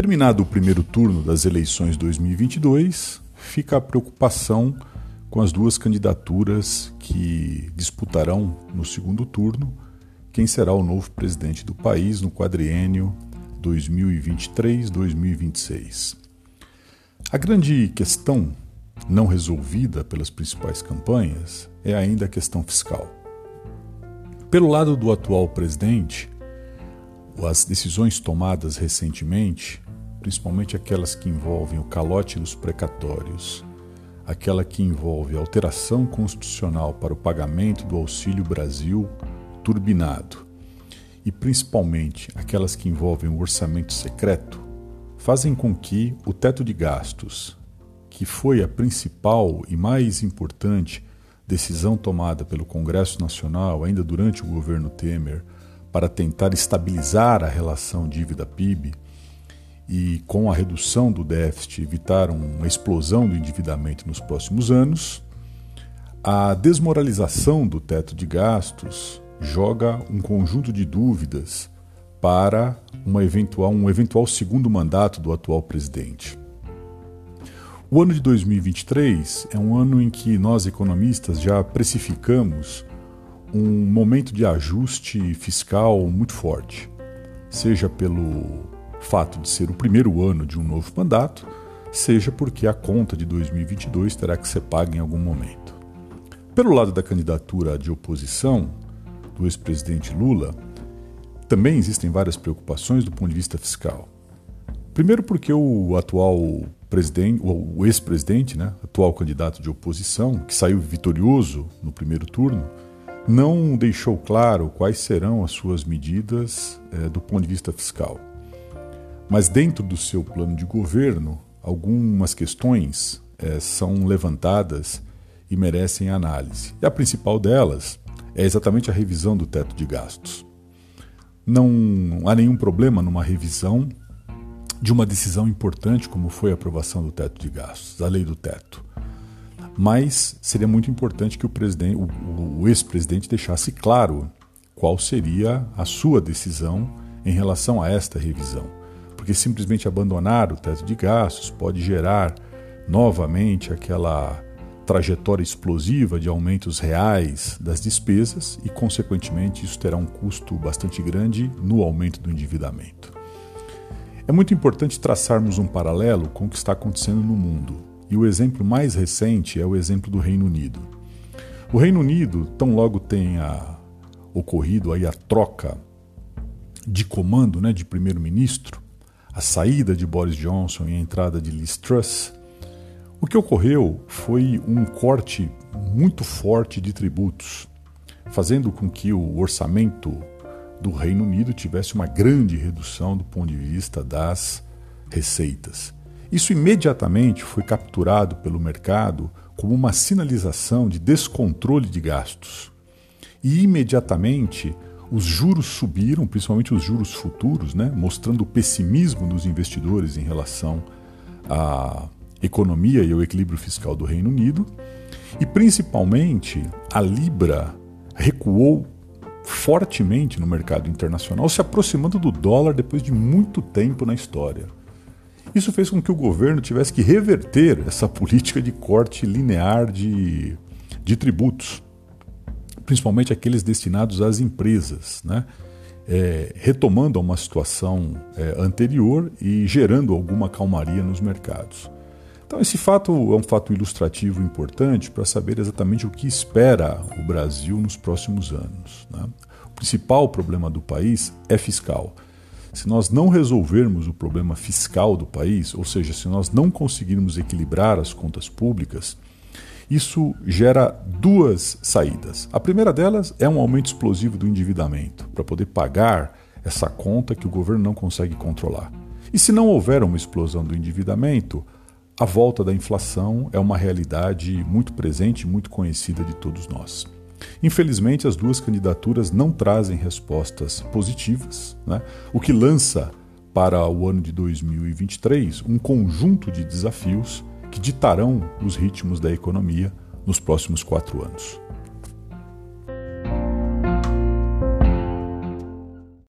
Terminado o primeiro turno das eleições 2022, fica a preocupação com as duas candidaturas que disputarão no segundo turno quem será o novo presidente do país no quadriênio 2023-2026. A grande questão não resolvida pelas principais campanhas é ainda a questão fiscal. Pelo lado do atual presidente, as decisões tomadas recentemente, principalmente aquelas que envolvem o calote dos precatórios, aquela que envolve a alteração constitucional para o pagamento do Auxílio Brasil turbinado e principalmente aquelas que envolvem o orçamento secreto, fazem com que o teto de gastos, que foi a principal e mais importante decisão tomada pelo Congresso Nacional ainda durante o governo Temer para tentar estabilizar a relação dívida-PIB e, com a redução do déficit, evitar uma explosão do endividamento nos próximos anos, a desmoralização do teto de gastos joga um conjunto de dúvidas para uma eventual, um eventual segundo mandato do atual presidente. O ano de 2023 é um ano em que nós economistas já precificamos um momento de ajuste fiscal muito forte, seja pelo fato de ser o primeiro ano de um novo mandato, seja porque a conta de 2022 terá que ser paga em algum momento. Pelo lado da candidatura de oposição do ex-presidente Lula, também existem várias preocupações do ponto de vista fiscal. Primeiro porque o atual presidente, o ex-presidente, né, atual candidato de oposição, que saiu vitorioso no primeiro turno, não deixou claro quais serão as suas medidas é, do ponto de vista fiscal. Mas dentro do seu plano de governo, algumas questões é, são levantadas e merecem análise. E a principal delas é exatamente a revisão do teto de gastos. Não há nenhum problema numa revisão de uma decisão importante como foi a aprovação do teto de gastos, a lei do teto. Mas seria muito importante que o, presidente, o, o ex-presidente deixasse claro qual seria a sua decisão em relação a esta revisão. Porque simplesmente abandonar o teto de gastos pode gerar novamente aquela trajetória explosiva de aumentos reais das despesas e, consequentemente, isso terá um custo bastante grande no aumento do endividamento. É muito importante traçarmos um paralelo com o que está acontecendo no mundo, e o exemplo mais recente é o exemplo do Reino Unido. O Reino Unido, tão logo tenha ocorrido aí a troca de comando né, de primeiro-ministro, a saída de Boris Johnson e a entrada de Liz Truss, o que ocorreu foi um corte muito forte de tributos, fazendo com que o orçamento do Reino Unido tivesse uma grande redução do ponto de vista das receitas. Isso imediatamente foi capturado pelo mercado como uma sinalização de descontrole de gastos. E imediatamente os juros subiram, principalmente os juros futuros, né, mostrando o pessimismo dos investidores em relação à economia e ao equilíbrio fiscal do Reino Unido. E principalmente a Libra recuou fortemente no mercado internacional, se aproximando do dólar depois de muito tempo na história. Isso fez com que o governo tivesse que reverter essa política de corte linear de, de tributos, principalmente aqueles destinados às empresas, né? É, retomando a uma situação é, anterior e gerando alguma calmaria nos mercados. Então, esse fato é um fato ilustrativo importante para saber exatamente o que espera o Brasil nos próximos anos. Né? O principal problema do país é fiscal. Se nós não resolvermos o problema fiscal do país, ou seja, se nós não conseguirmos equilibrar as contas públicas, isso gera duas saídas. A primeira delas é um aumento explosivo do endividamento, para poder pagar essa conta que o governo não consegue controlar. E se não houver uma explosão do endividamento, a volta da inflação é uma realidade muito presente muito conhecida de todos nós. Infelizmente, as duas candidaturas não trazem respostas positivas, né? o que lança para o ano de 2023 um conjunto de desafios que ditarão os ritmos da economia nos próximos quatro anos.